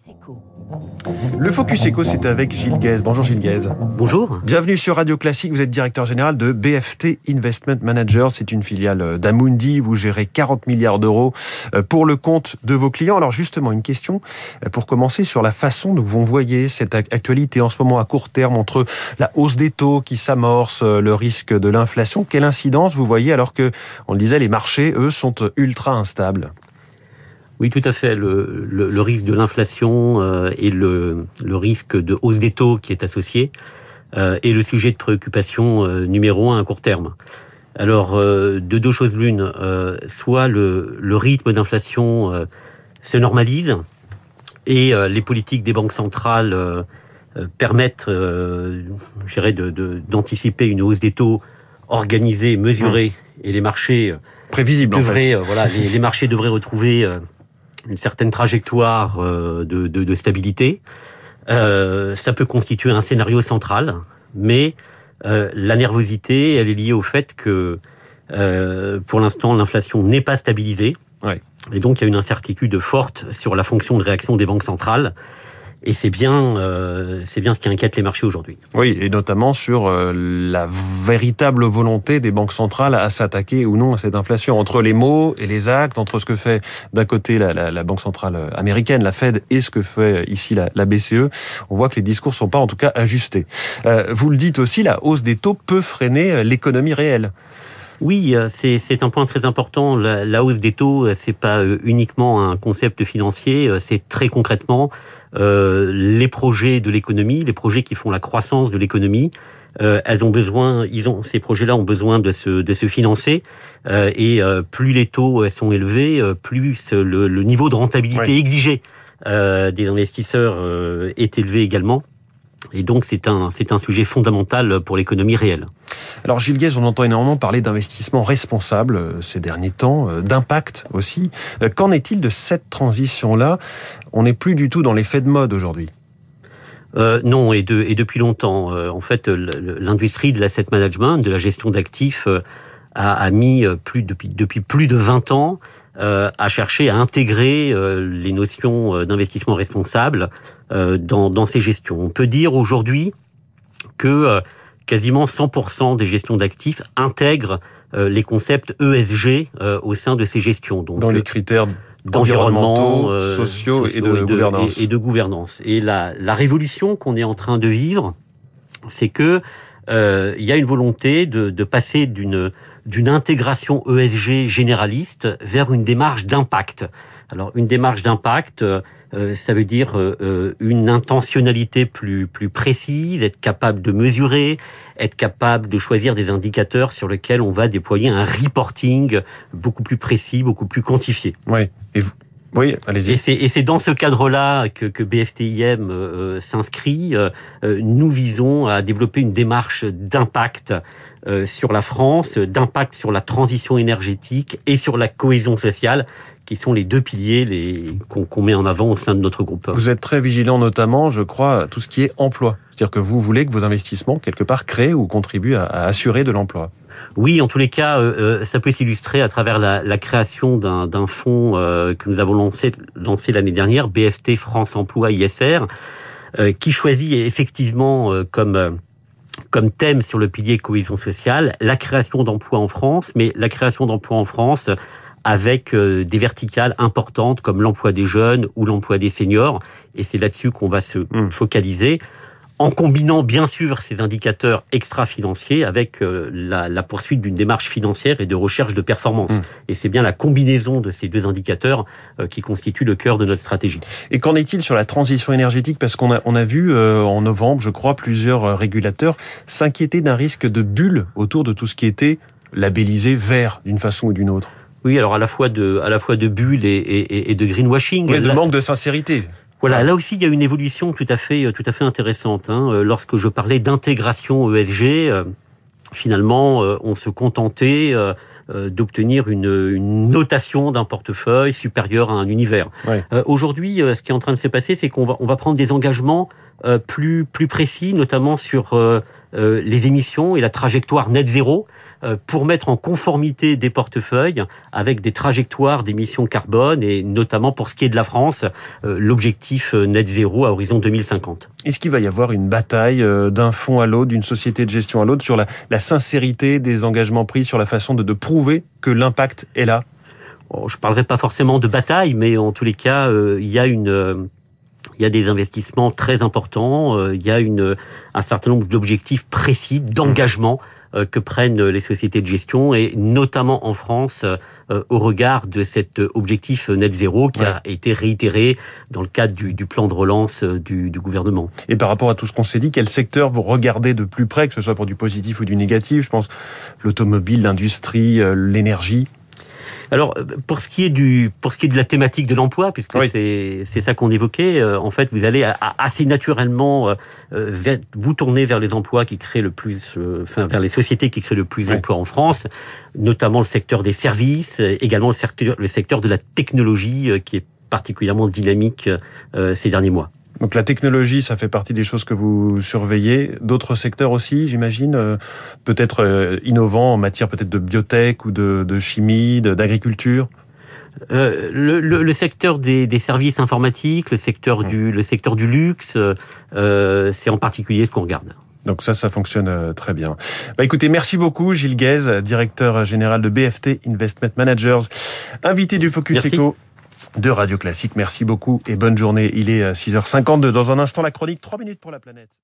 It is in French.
Focus Echo. Le Focus Echo, c'est avec Gilles Guez. Bonjour Gilles Guez. Bonjour. Bienvenue sur Radio Classique. Vous êtes directeur général de BFT Investment Manager. C'est une filiale d'Amundi. Vous gérez 40 milliards d'euros euh, pour le compte de vos clients. Alors justement, une question euh, pour commencer sur la façon dont vous voyez cette actualité en ce moment à court terme entre la hausse des taux qui s'amorce, euh, le risque de l'inflation. Quelle incidence vous voyez alors que, on le disait, les marchés, eux, sont ultra instables? Oui, tout à fait. Le, le, risque de l'inflation euh, et le, le, risque de hausse des taux qui est associé euh, est le sujet de préoccupation euh, numéro un à court terme. Alors, de deux choses l'une, soit le, rythme d'inflation se normalise et les politiques des banques centrales permettent, je dirais, d'anticiper de, une hausse des taux organisée, mesurée, mmh. et les marchés prévisibles. Devraient, en fait. voilà, les, les, marchés devraient retrouver une certaine trajectoire euh, de, de, de stabilité. Euh, ça peut constituer un scénario central, mais euh, la nervosité, elle est liée au fait que euh, pour l'instant l'inflation n'est pas stabilisée. Ouais. Et donc il y a une incertitude forte sur la fonction de réaction des banques centrales. Et c'est bien, euh, c'est bien ce qui inquiète les marchés aujourd'hui. Oui, et notamment sur euh, la véritable volonté des banques centrales à s'attaquer ou non à cette inflation, entre les mots et les actes, entre ce que fait d'un côté la, la, la, banque centrale américaine, la Fed, et ce que fait ici la, la BCE. On voit que les discours sont pas en tout cas ajustés. Euh, vous le dites aussi, la hausse des taux peut freiner euh, l'économie réelle. Oui, euh, c'est un point très important. La, la hausse des taux, euh, c'est pas euh, uniquement un concept financier, c'est très concrètement euh, les projets de l'économie, les projets qui font la croissance de l'économie. Euh, elles ont besoin, ils ont ces projets-là ont besoin de se de se financer euh, et plus les taux sont élevés, plus le, le niveau de rentabilité exigé des investisseurs est élevé également. Et donc c'est un c'est un sujet fondamental pour l'économie réelle. Alors Gilles Guez, on entend énormément parler d'investissement responsable euh, ces derniers temps, euh, d'impact aussi. Euh, Qu'en est-il de cette transition-là? On n'est plus du tout dans l'effet de mode aujourd'hui. Euh, non, et, de, et depuis longtemps. Euh, en fait, l'industrie de l'asset management, de la gestion d'actifs, euh, a, a, mis plus depuis, depuis plus de 20 ans euh, à chercher à intégrer euh, les notions d'investissement responsable euh, dans, dans ces gestions. On peut dire aujourd'hui que euh, quasiment 100% des gestions d'actifs intègrent euh, les concepts ESG au sein de ces gestions. Donc, dans les critères d'environnement, euh, sociaux, sociaux, et de, et de gouvernance. Et, et, de gouvernance. Et la, la révolution qu'on est en train de vivre, c'est que euh, il y a une volonté de, de passer d'une d'une intégration ESG généraliste vers une démarche d'impact. Alors une démarche d'impact, euh, ça veut dire euh, une intentionnalité plus plus précise, être capable de mesurer, être capable de choisir des indicateurs sur lesquels on va déployer un reporting beaucoup plus précis, beaucoup plus quantifié. Oui. Et vous oui, allez-y. Et c'est dans ce cadre-là que, que BFTIM euh, s'inscrit. Euh, nous visons à développer une démarche d'impact euh, sur la France, d'impact sur la transition énergétique et sur la cohésion sociale, qui sont les deux piliers qu'on qu met en avant au sein de notre groupe. Vous êtes très vigilant notamment, je crois, à tout ce qui est emploi. C'est-à-dire que vous voulez que vos investissements, quelque part, créent ou contribuent à, à assurer de l'emploi. Oui, en tous les cas, euh, ça peut s'illustrer à travers la, la création d'un fonds euh, que nous avons lancé, lancé l'année dernière, BFT France Emploi ISR, euh, qui choisit effectivement comme comme thème sur le pilier cohésion sociale la création d'emplois en France, mais la création d'emplois en France avec euh, des verticales importantes comme l'emploi des jeunes ou l'emploi des seniors. Et c'est là-dessus qu'on va se mmh. focaliser en combinant bien sûr ces indicateurs extra-financiers avec euh, la, la, poursuite d'une démarche financière et de recherche de performance. Mmh. Et c'est bien la combinaison de ces deux indicateurs euh, qui constitue le cœur de notre stratégie. Et qu'en est-il sur la transition énergétique? Parce qu'on a, on a vu euh, en novembre, je crois, plusieurs régulateurs s'inquiéter d'un risque de bulle autour de tout ce qui était labellisé vert d'une façon ou d'une autre. Oui, alors à la fois de, à la fois de bulle et, et, et de greenwashing. Oui, de manque de sincérité. Voilà, là aussi il y a une évolution tout à fait, tout à fait intéressante. Hein. Lorsque je parlais d'intégration ESG, euh, finalement, euh, on se contentait euh, d'obtenir une, une, notation d'un portefeuille supérieur à un univers. Aujourd'hui, ce qui est en train de se passer, c'est qu'on va, on va prendre des engagements plus, plus précis, notamment sur les émissions et la trajectoire net zéro pour mettre en conformité des portefeuilles avec des trajectoires d'émissions carbone et notamment pour ce qui est de la France, l'objectif net zéro à horizon 2050. Est-ce qu'il va y avoir une bataille d'un fonds à l'autre, d'une société de gestion à l'autre sur la, la, sincérité des engagements pris, sur la façon de, de prouver que l'impact est là? Je ne parlerai pas forcément de bataille, mais en tous les cas, il y a une il y a des investissements très importants, euh, il y a une, un certain nombre d'objectifs précis, d'engagement euh, que prennent les sociétés de gestion et notamment en France euh, au regard de cet objectif net zéro qui a été réitéré dans le cadre du, du plan de relance du, du, gouvernement. Et par rapport à tout ce qu'on s'est dit, quel secteur vous regardez de plus près, que ce soit pour du positif ou du négatif? Je pense l'automobile, l'industrie, l'énergie. Alors pour ce qui est du pour ce qui est de la thématique de l'emploi, puisque c'est c'est ça qu'on évoquait, euh, en fait vous allez assez naturellement euh, euh, vous tourner vers les emplois qui créent le plus, enfin vers les sociétés qui créent le plus d'emplois en France, notamment le secteur des services, également le secteur le secteur de la technologie qui est particulièrement dynamique ces derniers mois. Donc la technologie, ça fait partie des choses que vous surveillez. D'autres secteurs aussi, j'imagine, euh, peut-être euh, innovants en matière peut-être de biotech ou de, de chimie, d'agriculture? Euh, le, le, le, secteur des, des, services informatiques, le secteur du, le secteur du luxe, euh, c'est en particulier ce qu'on regarde. Donc ça, ça fonctionne très bien. Bah écoutez, merci beaucoup Gilles Guez, directeur général de BFT Investment Managers, invité du Focus Eco de Radio Classique. Merci beaucoup et bonne journée. Il est 6h52. Dans un instant, la chronique 3 minutes pour la planète.